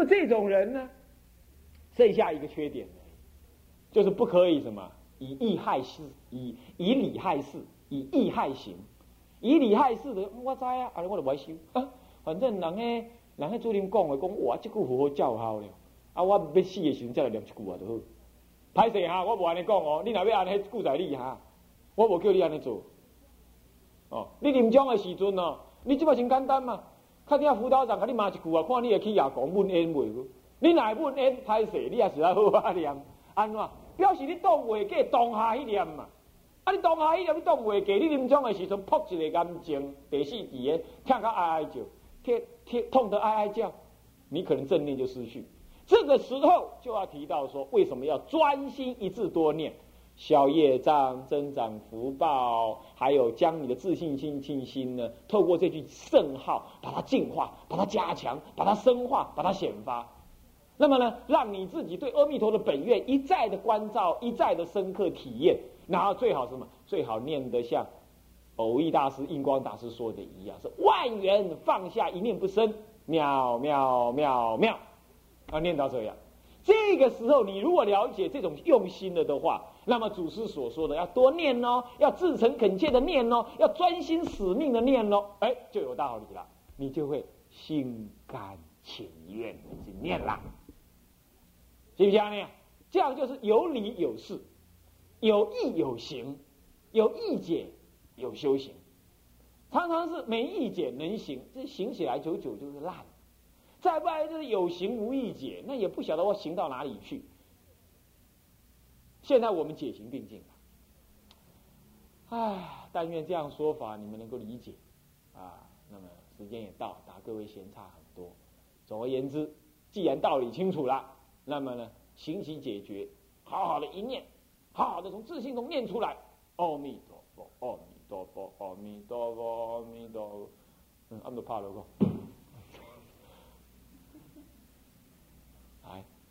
么这种人呢，剩下一个缺点，就是不可以什么以义害事，以以理害事，以义害行，以理害事的我知啊，啊我就不修啊。反正人诶，人诶，主任讲诶，讲我，这句好好教好了，啊，我要死诶时阵再来念一句话就好。歹势哈，我无安尼讲哦，你若要安尼顾在你哈，我无叫你安尼做。哦，你临终诶时阵哦，你即摆真简单嘛。看你，辅导长给你骂一句啊，看你会去也讲问烟袂？你哪问烟太衰，你也是在好好念？安怎？表示你动会过，当下一念嘛？啊，你当下一念，你动会过，你临终的时候，扑一个眼睛，第四字的，痛到哀哀叫，痛痛得哀哀叫，你可能正念就失去。这个时候就要提到说，为什么要专心一致多念？消业障、增长福报，还有将你的自信心、信心呢，透过这句圣号，把它净化、把它加强、把它深化、把它显发。那么呢，让你自己对阿弥陀的本愿一再的关照、一再的深刻体验，然后最好什么？最好念得像偶义大师、印光大师说的一样，是万缘放下，一念不生，妙妙妙妙，啊，念到这样。这个时候你如果了解这种用心了的话，那么祖师所说的要多念哦，要至诚恳切的念哦，要专心使命的念哦，哎，就有道理了，你就会心甘情愿的去念啦。行不行啊？这样就是有理有事，有意有行，有意解有修行，常常是没意解能行，这行起来久久就是烂。再不然就是有形无意解，那也不晓得我行到哪里去。现在我们解行并进了，唉，但愿这样说法你们能够理解，啊，那么时间也到，达各位闲差很多。总而言之，既然道理清楚了，那么呢，行行解决，好好的一念，好好的从自信中念出来，阿弥陀佛，阿弥陀佛，阿弥陀佛，阿弥陀佛，嗯，阿弥陀佛。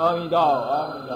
အာမိတော်အာမိတော်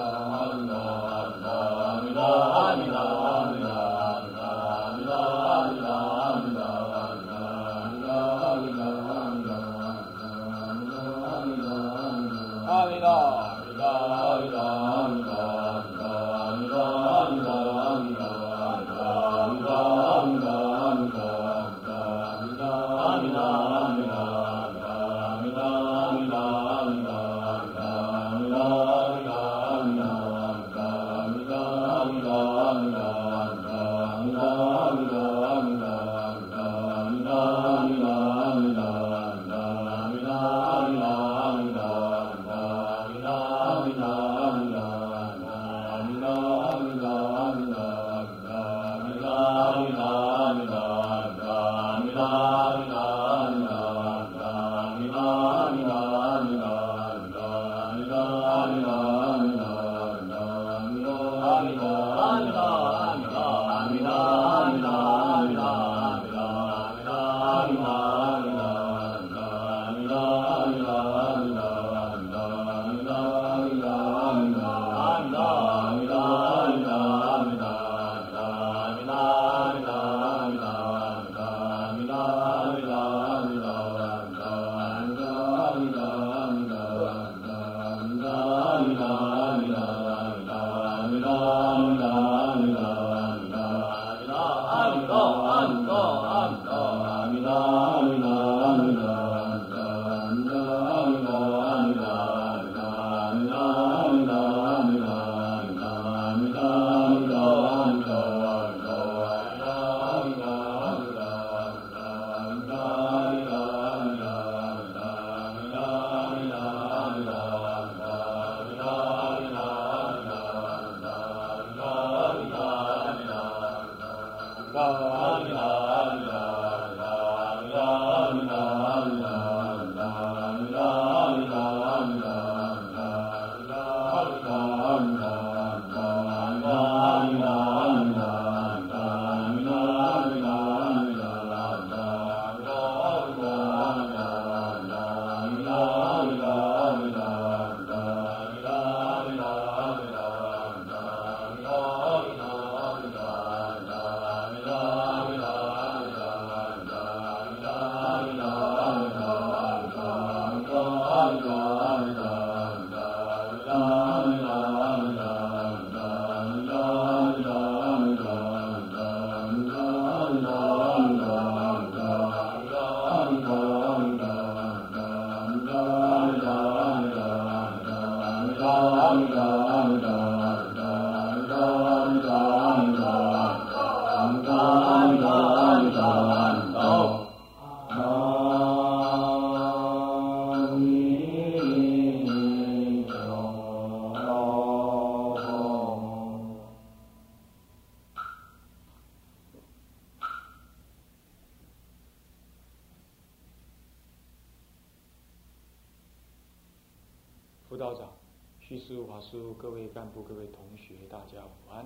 干部、各位同学，大家午安。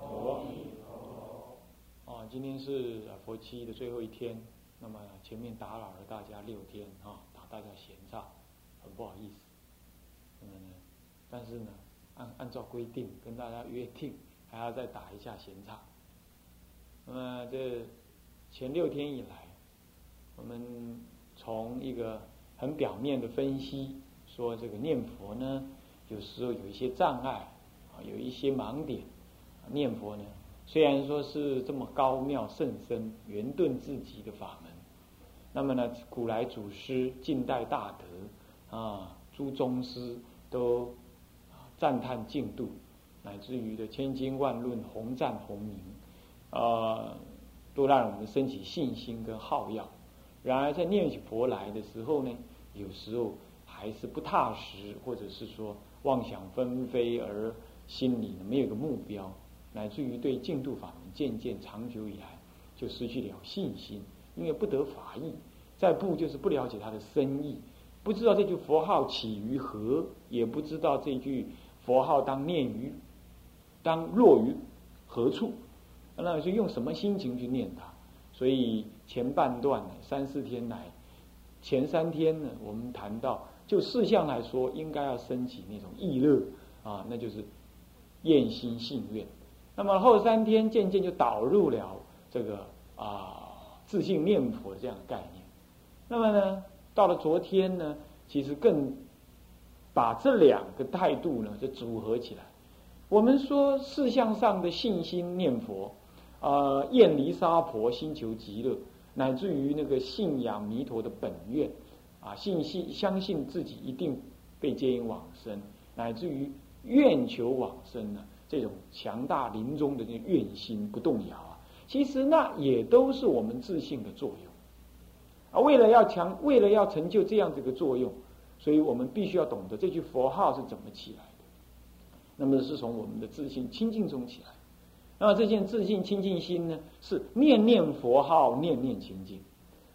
哦。今天是佛七的最后一天，那么前面打扰了大家六天啊，打大家闲岔，很不好意思。那么呢，但是呢，按按照规定跟大家约定，还要再打一下闲岔。那么这前六天以来，我们从一个很表面的分析。说这个念佛呢，有时候有一些障碍啊，有一些盲点。念佛呢，虽然说是这么高妙甚深、圆顿至极的法门，那么呢，古来祖师、近代大德啊，诸宗师都赞叹净度，乃至于的千经万论、宏赞宏名，啊，都让我们升起信心跟好药。然而在念起佛来的时候呢，有时候。还是不踏实，或者是说妄想纷飞，而心里没有个目标，乃至于对净土法门渐渐长久以来就失去了信心，因为不得法意，再不就是不了解它的深意，不知道这句佛号起于何，也不知道这句佛号当念于当落于何处，那就用什么心情去念它？所以前半段呢，三四天来，前三天呢，我们谈到。就事项来说，应该要升起那种意乐啊，那就是厌心信愿。那么后三天渐渐就导入了这个啊自信念佛这样的概念。那么呢，到了昨天呢，其实更把这两个态度呢就组合起来。我们说事项上的信心念佛，啊厌离沙婆心求极乐，乃至于那个信仰弥陀的本愿。啊，信心相信自己一定被接引往生，乃至于愿求往生呢，这种强大临终的这愿心不动摇啊，其实那也都是我们自信的作用。啊，为了要强，为了要成就这样子一个作用，所以我们必须要懂得这句佛号是怎么起来的。那么是从我们的自信清净中起来。那么这件自信清净心呢，是念念佛号，念念清净。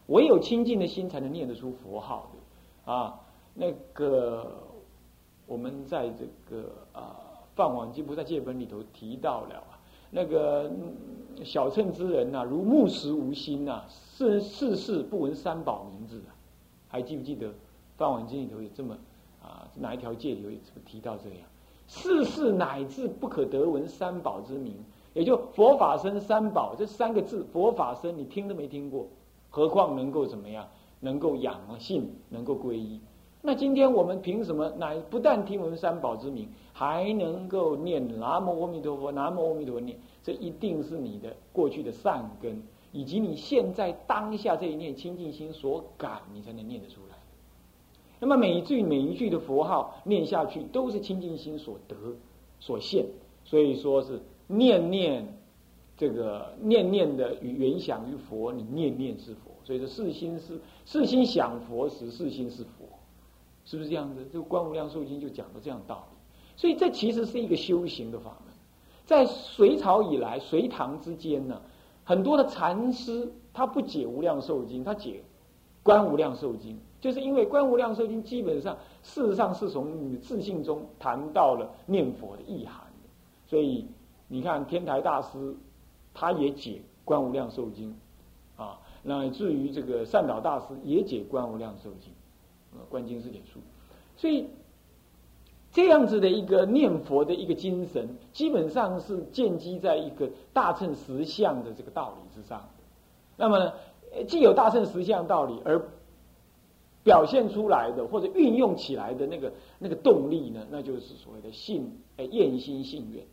唯有清净的心才能念得出佛号的啊！那个我们在这个啊《梵网经不在戒本》里头提到了啊，那个小乘之人呐，如木石无心呐，世世世不闻三宝名字啊，还记不记得《梵网经》里头有这么啊哪一条戒里头有提到这样？世世乃至不可得闻三宝之名，也就佛法僧三宝这三个字，佛法僧你听都没听过。何况能够怎么样？能够养性，能够皈依。那今天我们凭什么？乃不但听闻三宝之名，还能够念南无阿弥陀佛，南无阿弥陀佛念。这一定是你的过去的善根，以及你现在当下这一念清净心所感，你才能念得出来。那么每一句每一句的佛号念下去，都是清净心所得所现。所以说是念念。这个念念的与原想于佛，你念念是佛，所以说世心是世心想佛时，世心是佛，是不是这样子？这个《观无量寿经》就讲的这样道理。所以这其实是一个修行的法门。在隋朝以来，隋唐之间呢，很多的禅师他不解无量寿经，他解观无量寿经，就是因为观无量寿经基本上事实上是从你自信中谈到了念佛的意涵。所以你看天台大师。他也解《观无量寿经》，啊，乃至于这个善导大师也解《观无量寿经》，呃，《观经是解书》，所以这样子的一个念佛的一个精神，基本上是建基在一个大乘实相的这个道理之上。那么，既有大乘实相道理，而表现出来的或者运用起来的那个那个动力呢，那就是所谓的信，哎，厌心信愿。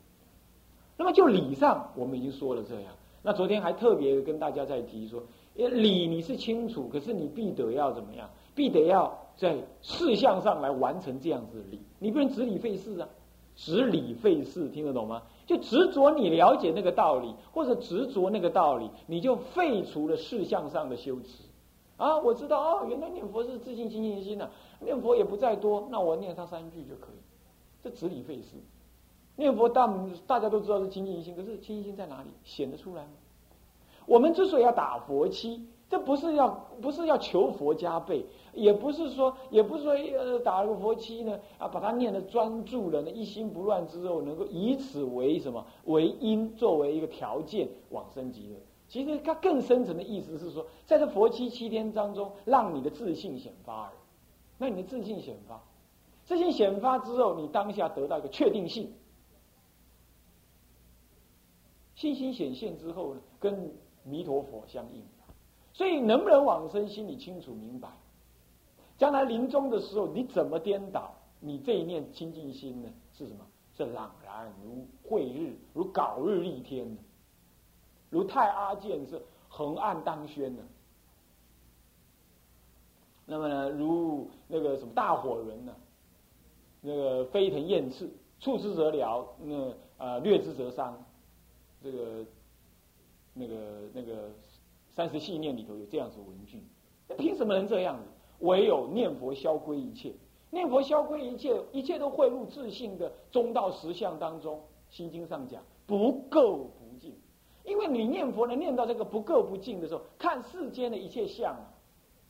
那么就理上，我们已经说了这样。那昨天还特别跟大家在提说，理你是清楚，可是你必得要怎么样？必得要在事项上来完成这样子的理。你不能执理废事啊，执理废事听得懂吗？就执着你了解那个道理，或者执着那个道理，你就废除了事项上的修持。啊，我知道哦，原来念佛是自信清净心呐，念佛也不再多，那我念他三句就可以。这执理废事。念佛大大家都知道是清净心，可是清净心在哪里显得出来吗？我们之所以要打佛七，这不是要不是要求佛加倍，也不是说也不是说呃打了个佛七呢啊，把它念的专注了呢，一心不乱之后，能够以此为什么为因作为一个条件往生极乐。其实它更深层的意思是说，在这佛七七天当中，让你的自信显发而已。那你的自信显发，自信显发之后，你当下得到一个确定性，信心显现之后呢，跟弥陀佛相应。所以能不能往生，心里清楚明白。将来临终的时候，你怎么颠倒，你这一念清净心呢？是什么？是朗然如晦日，如槁日丽天呢？如太阿见是横暗当轩呢？那么呢，如那个什么大火轮呢？那个飞腾焰翅，触之则燎，那啊略之则伤。这个那个那个。三十细念里头有这样子文句，那凭什么能这样子？唯有念佛消归一切，念佛消归一切，一切都汇入自信的中道实相当中。心经上讲不垢不净，因为你念佛能念到这个不垢不净的时候，看世间的一切相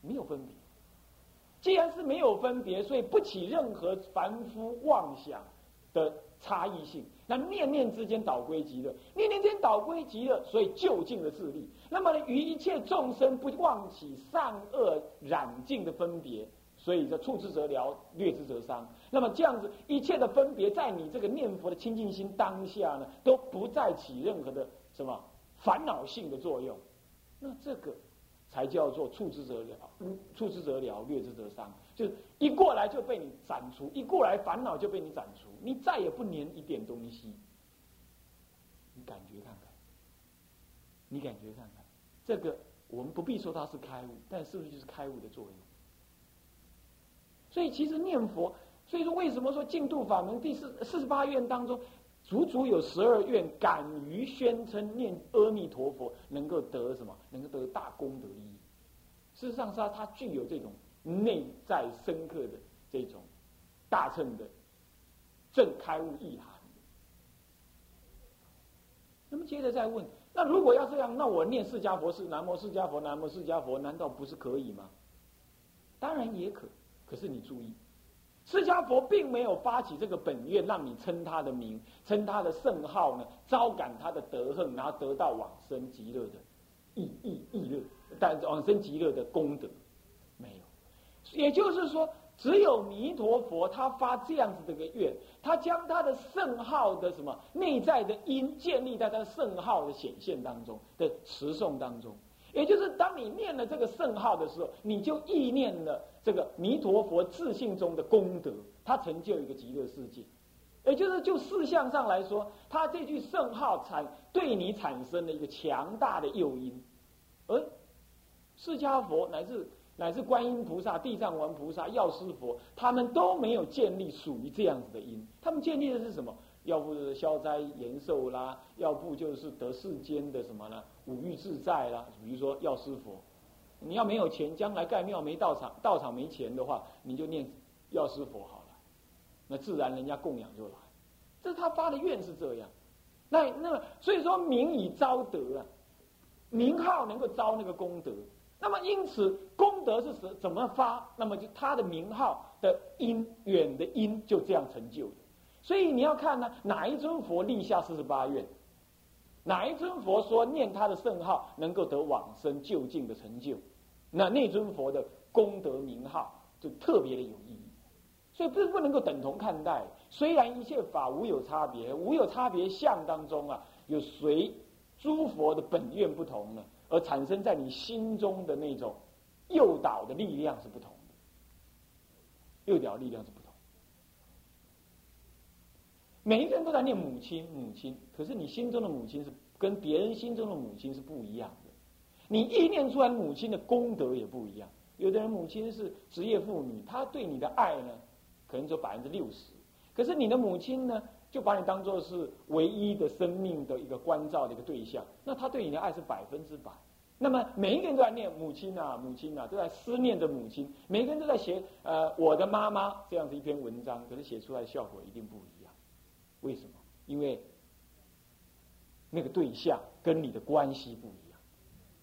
没有分别。既然是没有分别，所以不起任何凡夫妄想的差异性。那念念之间导归极乐，念念之间导归极乐，所以就近的自利。那么呢，于一切众生不忘起善恶染净的分别，所以叫处之则燎，略之则伤。那么这样子，一切的分别，在你这个念佛的清净心当下呢，都不再起任何的什么烦恼性的作用。那这个才叫做处之则了，处之则了，略之则伤。就一过来就被你斩除，一过来烦恼就被你斩除，你再也不粘一点东西。你感觉看看，你感觉看看，这个我们不必说它是开悟，但是不是就是开悟的作用？所以其实念佛，所以说为什么说净土法门第四四十八愿当中，足足有十二愿敢于宣称念阿弥陀佛能够得什么？能够得大功德利益。事实上，是它它具有这种。内在深刻的这种大乘的正开悟意涵。那么接着再问：那如果要这样，那我念释迦佛是南无释迦佛，南无释迦佛，难道不是可以吗？当然也可。可是你注意，释迦佛并没有发起这个本愿，让你称他的名，称他的圣号呢，招感他的德恨，然后得到往生极乐的意意意乐，但往生极乐的功德。也就是说，只有弥陀佛他发这样子的个愿，他将他的圣号的什么内在的因建立在他的圣号的显现当中的持诵当中。也就是当你念了这个圣号的时候，你就意念了这个弥陀佛自信中的功德，他成就一个极乐世界。也就是就事相上来说，他这句圣号产对你产生了一个强大的诱因，而释迦佛乃至。乃至观音菩萨、地藏王菩萨、药师佛，他们都没有建立属于这样子的因。他们建立的是什么？要不是消灾延寿啦，要不就是得世间的什么呢？五欲自在啦。比如说药师佛，你要没有钱，将来盖庙没道场，道场没钱的话，你就念药师佛好了，那自然人家供养就来。这是他发的愿是这样。那那所以说名以招德啊，名号能够招那个功德。那么，因此功德是怎怎么发？那么就他的名号的因远的因就这样成就的。所以你要看呢，哪一尊佛立下四十八愿，哪一尊佛说念他的圣号能够得往生就近的成就，那那尊佛的功德名号就特别的有意义。所以这不能够等同看待。虽然一切法无有差别，无有差别相当中啊，有随诸佛的本愿不同呢。而产生在你心中的那种诱导的力量是不同的，诱导力量是不同。每一个人都在念母亲，母亲，可是你心中的母亲是跟别人心中的母亲是不一样的。你意念出来母亲的功德也不一样。有的人母亲是职业妇女，她对你的爱呢，可能只有百分之六十，可是你的母亲呢？就把你当做是唯一的生命的一个关照的一个对象，那他对你的爱是百分之百。那么每一个人都在念母亲啊，母亲啊，都在思念着母亲。每个人都在写呃我的妈妈这样子一篇文章，可是写出来的效果一定不一样。为什么？因为那个对象跟你的关系不一样。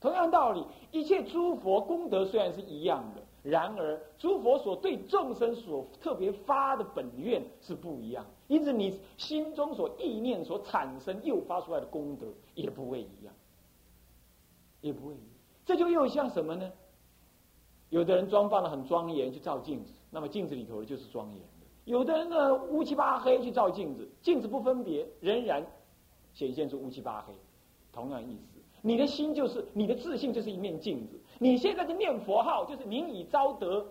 同样道理，一切诸佛功德虽然是一样的，然而诸佛所对众生所特别发的本愿是不一样，因此你心中所意念所产生诱发出来的功德也不会一样，也不会一样。这就又像什么呢？有的人装扮的很庄严去照镜子，那么镜子里头的就是庄严的；有的人呢乌漆八黑去照镜子，镜子不分别，仍然显现出乌七八黑，同样意思。你的心就是你的自信，就是一面镜子。你现在在念佛号，就是名以招德，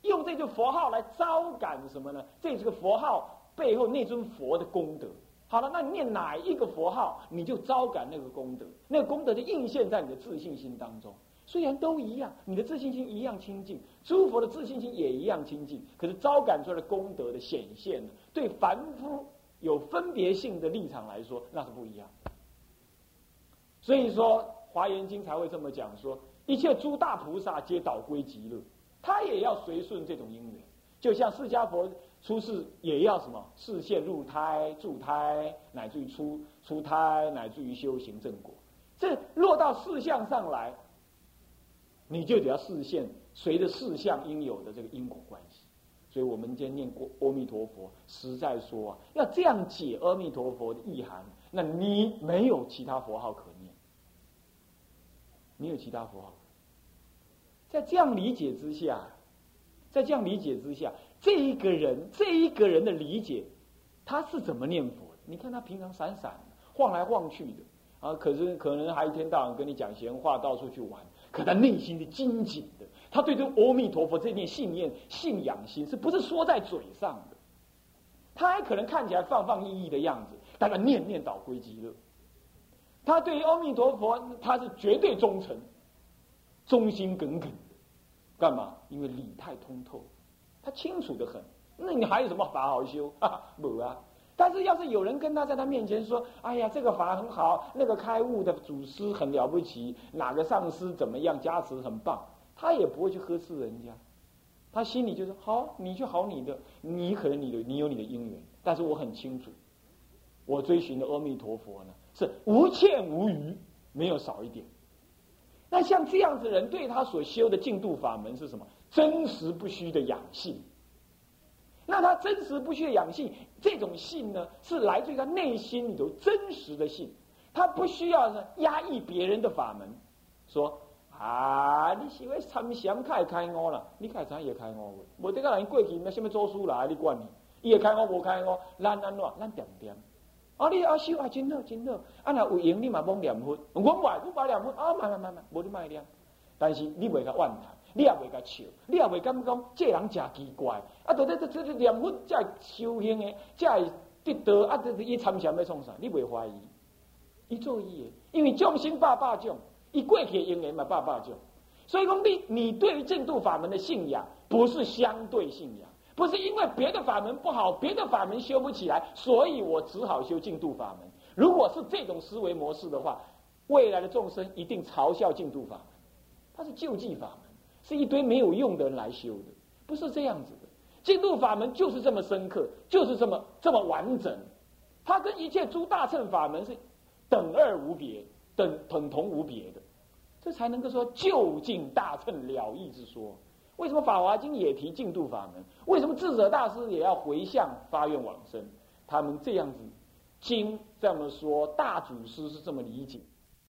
用这个佛号来招感什么呢？这是个佛号背后那尊佛的功德。好了，那你念哪一个佛号，你就招感那个功德，那个功德就映现在你的自信心当中。虽然都一样，你的自信心一样清净，诸佛的自信心也一样清净，可是招感出来的功德的显现呢，对凡夫有分别性的立场来说，那是不一样。所以说，《华严经》才会这么讲说：一切诸大菩萨皆导归极乐，他也要随顺这种因缘。就像释迦佛出世也要什么视现入胎、助胎，乃至于出出胎，乃至于修行正果。这落到四相上来，你就得要视现随着四相应有的这个因果关系。所以我们今天念过阿弥陀佛，实在说啊，要这样解阿弥陀佛的意涵，那你没有其他佛号可念。没有其他符号，在这样理解之下，在这样理解之下，这一个人，这一个人的理解，他是怎么念佛？你看他平常闪闪晃来晃去的啊，可是可能还一天到晚跟你讲闲话，到处去玩，可他内心的精谨的，他对这阿弥陀佛这念信念、信仰心，是不是说在嘴上的？他还可能看起来放放逸逸的样子，但他念念倒归极乐。他对于阿弥陀佛，他是绝对忠诚、忠心耿耿的。干嘛？因为理太通透，他清楚的很。那你还有什么法好修？啊，没啊。但是要是有人跟他在他面前说：“哎呀，这个法很好，那个开悟的祖师很了不起，哪个上师怎么样加持很棒。”他也不会去呵斥人家，他心里就是好，你就好你的，你可能你的你有你的因缘，但是我很清楚，我追寻的阿弥陀佛呢。是无欠无余，没有少一点。那像这样子人，对他所修的净度法门是什么？真实不虚的养性。那他真实不虚的养性，这种性呢，是来自于他内心里头真实的性。他不需要呢压抑别人的法门，说啊，你喜欢参详开开我了，你开禅也开我，我这个人过去那什么做书来，你管你，也开我无开我，咱咱怎，咱点点。啊！你阿修啊，真好真好。啊，若有闲你嘛帮念佛。我买，我买念佛。啊，慢慢慢慢，无你买念。但是你袂甲怨叹，你也袂甲笑，你也袂感讲这人真奇怪。啊，到底这这这念佛才修行的，才会得到啊！这伊参禅要创啥？你袂怀疑？伊做伊的，因为众生百百种，伊过去因缘嘛百百种。所以讲，你你对于正度法门的信仰，不是相对信仰。不是因为别的法门不好，别的法门修不起来，所以我只好修净土法门。如果是这种思维模式的话，未来的众生一定嘲笑净土法门，它是救济法门，是一堆没有用的人来修的，不是这样子的。净土法门就是这么深刻，就是这么这么完整，它跟一切诸大乘法门是等二无别、等等同无别的，这才能够说就近大乘了义之说。为什么《法华经》也提净度法门？为什么智者大师也要回向发愿往生？他们这样子经这么说，大祖师是这么理解。